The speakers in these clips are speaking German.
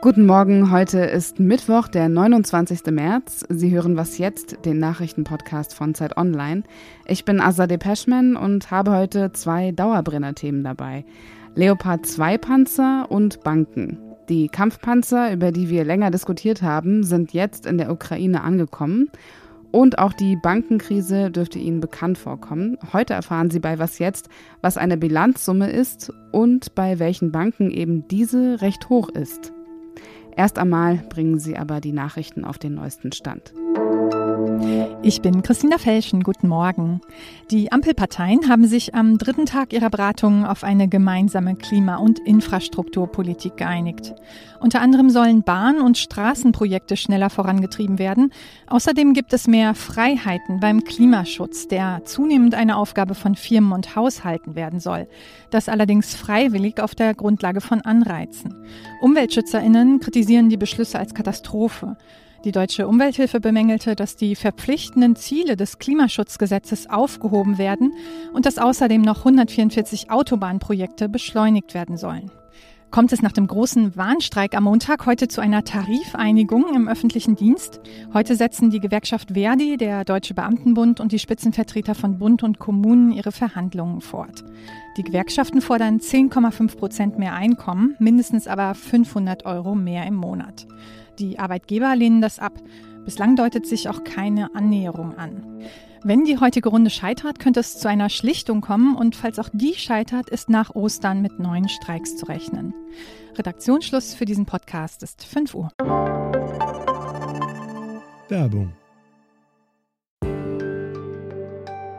Guten Morgen, heute ist Mittwoch, der 29. März. Sie hören Was jetzt, den Nachrichtenpodcast von Zeit Online. Ich bin Azadeh Peschman und habe heute zwei Dauerbrenner-Themen dabei. Leopard 2 Panzer und Banken. Die Kampfpanzer, über die wir länger diskutiert haben, sind jetzt in der Ukraine angekommen. Und auch die Bankenkrise dürfte Ihnen bekannt vorkommen. Heute erfahren Sie bei Was jetzt, was eine Bilanzsumme ist und bei welchen Banken eben diese recht hoch ist. Erst einmal bringen Sie aber die Nachrichten auf den neuesten Stand. Ich bin Christina Felschen. Guten Morgen. Die Ampelparteien haben sich am dritten Tag ihrer Beratungen auf eine gemeinsame Klima- und Infrastrukturpolitik geeinigt. Unter anderem sollen Bahn- und Straßenprojekte schneller vorangetrieben werden. Außerdem gibt es mehr Freiheiten beim Klimaschutz, der zunehmend eine Aufgabe von Firmen und Haushalten werden soll. Das allerdings freiwillig auf der Grundlage von Anreizen. Umweltschützerinnen kritisieren die Beschlüsse als Katastrophe. Die Deutsche Umwelthilfe bemängelte, dass die verpflichtenden Ziele des Klimaschutzgesetzes aufgehoben werden und dass außerdem noch 144 Autobahnprojekte beschleunigt werden sollen. Kommt es nach dem großen Warnstreik am Montag heute zu einer Tarifeinigung im öffentlichen Dienst? Heute setzen die Gewerkschaft Verdi, der Deutsche Beamtenbund und die Spitzenvertreter von Bund und Kommunen ihre Verhandlungen fort. Die Gewerkschaften fordern 10,5 Prozent mehr Einkommen, mindestens aber 500 Euro mehr im Monat. Die Arbeitgeber lehnen das ab. Bislang deutet sich auch keine Annäherung an. Wenn die heutige Runde scheitert, könnte es zu einer Schlichtung kommen und falls auch die scheitert, ist nach Ostern mit neuen Streiks zu rechnen. Redaktionsschluss für diesen Podcast ist 5 Uhr. Werbung.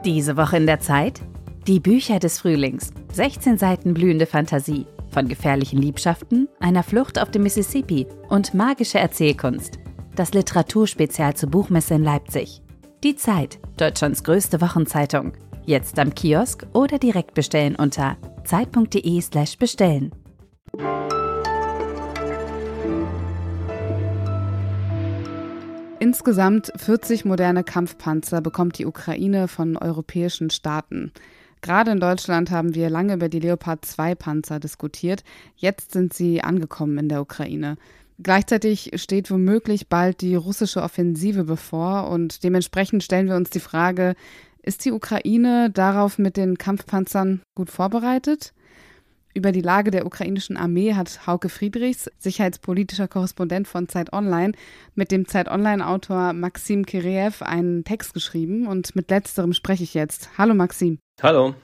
Diese Woche in der Zeit? Die Bücher des Frühlings. 16 Seiten blühende Fantasie. Von gefährlichen Liebschaften, einer Flucht auf dem Mississippi und magische Erzählkunst. Das Literaturspezial zur Buchmesse in Leipzig. Die Zeit, Deutschlands größte Wochenzeitung. Jetzt am Kiosk oder direkt bestellen unter zeit.de/slash bestellen. Insgesamt 40 moderne Kampfpanzer bekommt die Ukraine von europäischen Staaten. Gerade in Deutschland haben wir lange über die Leopard 2 Panzer diskutiert. Jetzt sind sie angekommen in der Ukraine. Gleichzeitig steht womöglich bald die russische Offensive bevor und dementsprechend stellen wir uns die Frage, ist die Ukraine darauf mit den Kampfpanzern gut vorbereitet? Über die Lage der ukrainischen Armee hat Hauke Friedrichs, sicherheitspolitischer Korrespondent von Zeit Online, mit dem Zeit Online-Autor Maxim Kireev einen Text geschrieben und mit letzterem spreche ich jetzt. Hallo Maxim. Hallo.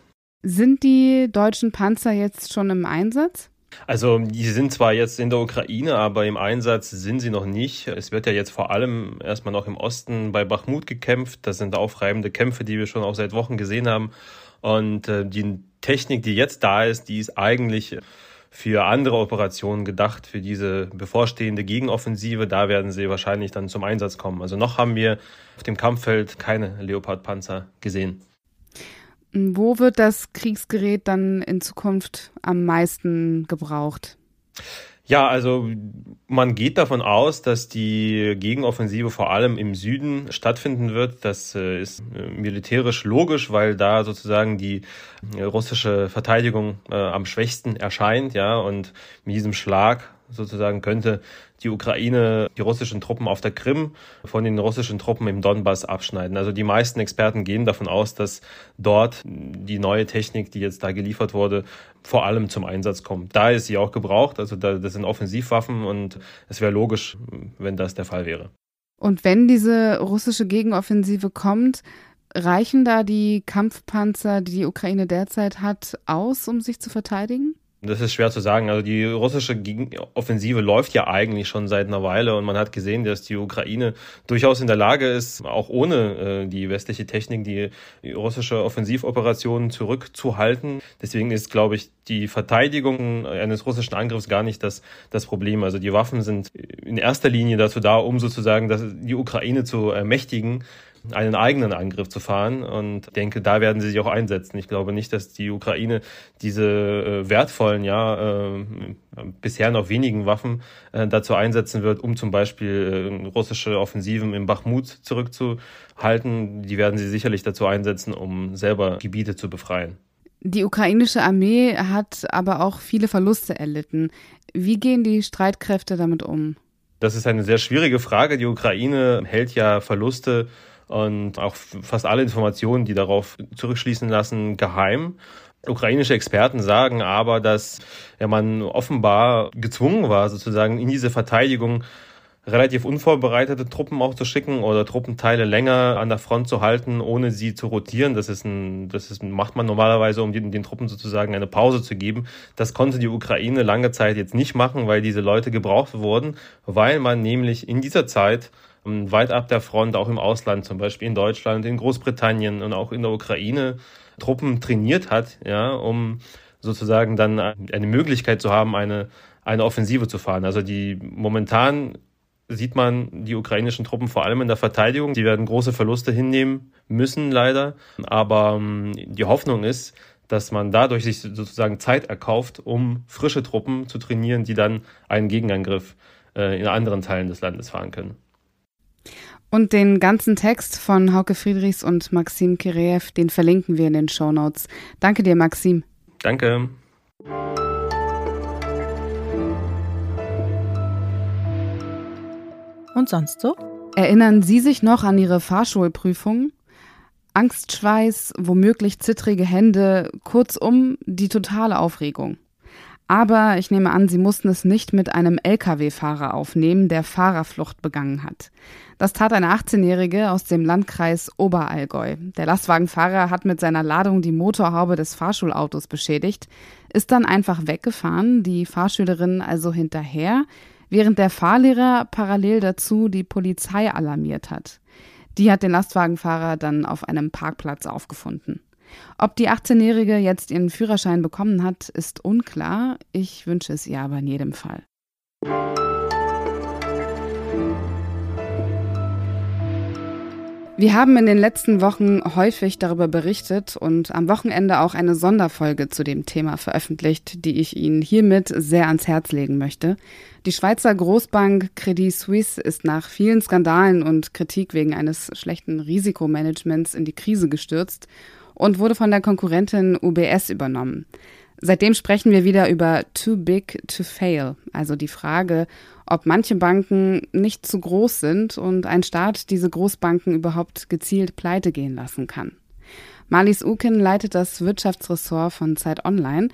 Sind die deutschen Panzer jetzt schon im Einsatz? Also, die sind zwar jetzt in der Ukraine, aber im Einsatz sind sie noch nicht. Es wird ja jetzt vor allem erstmal noch im Osten bei Bachmut gekämpft. Das sind aufreibende Kämpfe, die wir schon auch seit Wochen gesehen haben. Und äh, die Technik, die jetzt da ist, die ist eigentlich für andere Operationen gedacht, für diese bevorstehende Gegenoffensive. Da werden sie wahrscheinlich dann zum Einsatz kommen. Also noch haben wir auf dem Kampffeld keine Leopard-Panzer gesehen. Wo wird das Kriegsgerät dann in Zukunft am meisten gebraucht? Ja, also man geht davon aus, dass die Gegenoffensive vor allem im Süden stattfinden wird. Das äh, ist äh, militärisch logisch, weil da sozusagen die äh, russische Verteidigung am schwächsten erscheint, ja, und mit diesem Schlag sozusagen könnte die Ukraine die russischen Truppen auf der Krim von den russischen Truppen im Donbass abschneiden. Also die meisten Experten gehen davon aus, dass dort die neue Technik, die jetzt da geliefert wurde, vor allem zum Einsatz kommt. Da ist sie auch gebraucht, also da, das sind Offensivwaffen und es wäre logisch, wenn das der Fall wäre. Und wenn diese russische Gegenoffensive kommt, reichen da die Kampfpanzer, die die Ukraine derzeit hat, aus, um sich zu verteidigen? Das ist schwer zu sagen. Also die russische Offensive läuft ja eigentlich schon seit einer Weile und man hat gesehen, dass die Ukraine durchaus in der Lage ist, auch ohne äh, die westliche Technik die, russische Offensivoperation zurückzuhalten. Deswegen ist, glaube ich, die Verteidigung eines russischen Angriffs gar nicht das, das Problem. Also die Waffen sind in erster Linie dazu da, um sozusagen das, die Ukraine zu ermächtigen einen eigenen Angriff zu fahren. Und denke, da werden sie sich auch einsetzen. Ich glaube nicht, dass die Ukraine diese äh, wertvollen, ja, äh, bisher noch wenigen Waffen äh, dazu einsetzen wird, um zum Beispiel äh, russische Offensiven im Bachmut zurückzuhalten. Die werden sie sicherlich dazu einsetzen, um selber Gebiete zu befreien. Die ukrainische Armee hat aber auch viele Verluste erlitten. Wie gehen die Streitkräfte damit um? Das ist eine sehr schwierige Frage. Die Ukraine hält ja Verluste und auch fast alle Informationen, die darauf zurückschließen lassen, geheim. Ukrainische Experten sagen aber, dass ja, man offenbar gezwungen war, sozusagen in diese Verteidigung relativ unvorbereitete Truppen auch zu schicken oder Truppenteile länger an der Front zu halten, ohne sie zu rotieren. Das ist ein, das ist, macht man normalerweise, um den, den Truppen sozusagen eine Pause zu geben. Das konnte die Ukraine lange Zeit jetzt nicht machen, weil diese Leute gebraucht wurden, weil man nämlich in dieser Zeit ähm, weit ab der Front, auch im Ausland, zum Beispiel in Deutschland, in Großbritannien und auch in der Ukraine, Truppen trainiert hat, ja, um sozusagen dann eine Möglichkeit zu haben, eine, eine Offensive zu fahren. Also die momentan sieht man die ukrainischen Truppen vor allem in der Verteidigung. Die werden große Verluste hinnehmen müssen, leider. Aber ähm, die Hoffnung ist, dass man dadurch sich sozusagen Zeit erkauft, um frische Truppen zu trainieren, die dann einen Gegenangriff äh, in anderen Teilen des Landes fahren können. Und den ganzen Text von Hauke Friedrichs und Maxim Kireev, den verlinken wir in den Show Notes. Danke dir, Maxim. Danke. Und sonst so? Erinnern Sie sich noch an Ihre Fahrschulprüfung? Angstschweiß, womöglich zittrige Hände, kurzum die totale Aufregung. Aber ich nehme an, Sie mussten es nicht mit einem Lkw-Fahrer aufnehmen, der Fahrerflucht begangen hat. Das tat eine 18-Jährige aus dem Landkreis Oberallgäu. Der Lastwagenfahrer hat mit seiner Ladung die Motorhaube des Fahrschulautos beschädigt, ist dann einfach weggefahren, die Fahrschülerin also hinterher, während der Fahrlehrer parallel dazu die Polizei alarmiert hat. Die hat den Lastwagenfahrer dann auf einem Parkplatz aufgefunden. Ob die 18-Jährige jetzt ihren Führerschein bekommen hat, ist unklar. Ich wünsche es ihr aber in jedem Fall. Wir haben in den letzten Wochen häufig darüber berichtet und am Wochenende auch eine Sonderfolge zu dem Thema veröffentlicht, die ich Ihnen hiermit sehr ans Herz legen möchte. Die Schweizer Großbank Credit Suisse ist nach vielen Skandalen und Kritik wegen eines schlechten Risikomanagements in die Krise gestürzt und wurde von der Konkurrentin UBS übernommen. Seitdem sprechen wir wieder über too big to fail, also die Frage, ob manche Banken nicht zu groß sind und ein Staat diese Großbanken überhaupt gezielt pleite gehen lassen kann. Marlies Uken leitet das Wirtschaftsressort von Zeit Online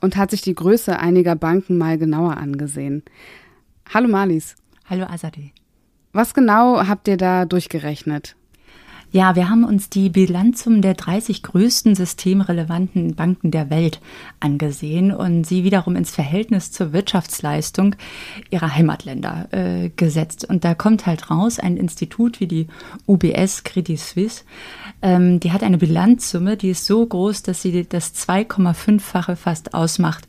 und hat sich die Größe einiger Banken mal genauer angesehen. Hallo Marlies. Hallo Azadeh. Was genau habt ihr da durchgerechnet? Ja, wir haben uns die Bilanzum der 30 größten systemrelevanten Banken der Welt angesehen und sie wiederum ins Verhältnis zur Wirtschaftsleistung ihrer Heimatländer äh, gesetzt. Und da kommt halt raus, ein Institut wie die UBS Credit Suisse, ähm, die hat eine Bilanzsumme, die ist so groß, dass sie das 2,5-fache fast ausmacht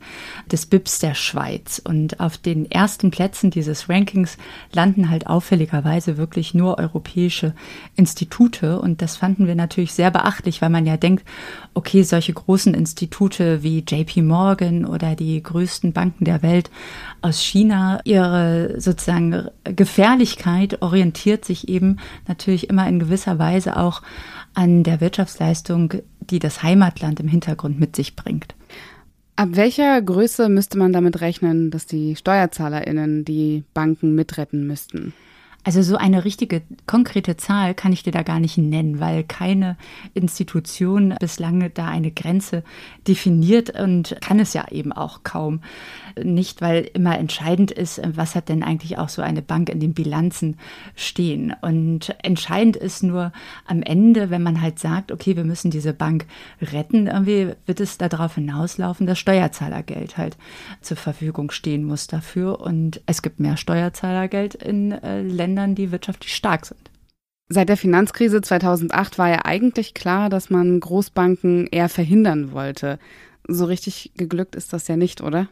des BIPs der Schweiz. Und auf den ersten Plätzen dieses Rankings landen halt auffälligerweise wirklich nur europäische Institute und das fanden wir natürlich sehr beachtlich, weil man ja denkt, okay, solche großen Institute wie JP Morgan oder die größten Banken der Welt aus China, ihre sozusagen Gefährlichkeit orientiert sich eben natürlich immer in gewisser Weise auch an der Wirtschaftsleistung, die das Heimatland im Hintergrund mit sich bringt. Ab welcher Größe müsste man damit rechnen, dass die SteuerzahlerInnen die Banken mitretten müssten? Also so eine richtige konkrete Zahl kann ich dir da gar nicht nennen, weil keine Institution bislang da eine Grenze definiert und kann es ja eben auch kaum nicht, weil immer entscheidend ist, was hat denn eigentlich auch so eine Bank in den Bilanzen stehen. Und entscheidend ist nur am Ende, wenn man halt sagt, okay, wir müssen diese Bank retten, irgendwie wird es darauf hinauslaufen, dass Steuerzahlergeld halt zur Verfügung stehen muss dafür. Und es gibt mehr Steuerzahlergeld in äh, Ländern, die wirtschaftlich stark sind. Seit der Finanzkrise 2008 war ja eigentlich klar, dass man Großbanken eher verhindern wollte. So richtig geglückt ist das ja nicht, oder?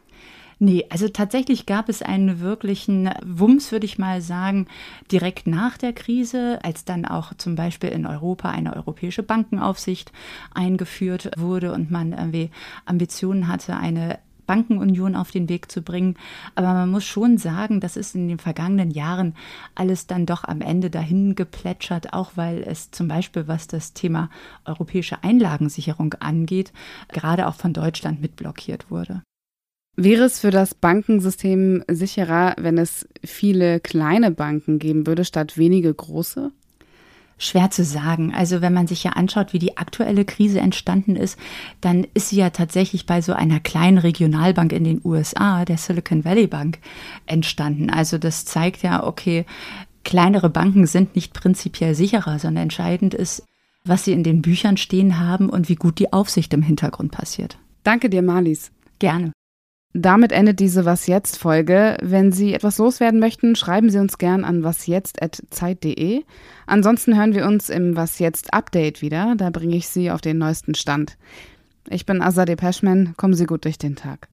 Nee, also tatsächlich gab es einen wirklichen Wumms, würde ich mal sagen, direkt nach der Krise, als dann auch zum Beispiel in Europa eine europäische Bankenaufsicht eingeführt wurde und man irgendwie Ambitionen hatte, eine Bankenunion auf den Weg zu bringen. Aber man muss schon sagen, das ist in den vergangenen Jahren alles dann doch am Ende dahin geplätschert, auch weil es zum Beispiel, was das Thema europäische Einlagensicherung angeht, gerade auch von Deutschland mitblockiert wurde. Wäre es für das Bankensystem sicherer, wenn es viele kleine Banken geben würde, statt wenige große? Schwer zu sagen. Also wenn man sich ja anschaut, wie die aktuelle Krise entstanden ist, dann ist sie ja tatsächlich bei so einer kleinen Regionalbank in den USA, der Silicon Valley Bank, entstanden. Also das zeigt ja, okay, kleinere Banken sind nicht prinzipiell sicherer, sondern entscheidend ist, was sie in den Büchern stehen haben und wie gut die Aufsicht im Hintergrund passiert. Danke dir, Marlies. Gerne. Damit endet diese Was jetzt Folge. Wenn Sie etwas loswerden möchten, schreiben Sie uns gern an wasjetzt@zeit.de. Ansonsten hören wir uns im Was jetzt Update wieder, da bringe ich Sie auf den neuesten Stand. Ich bin Azadeh Peschman, kommen Sie gut durch den Tag.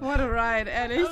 What a ride, ehrlich.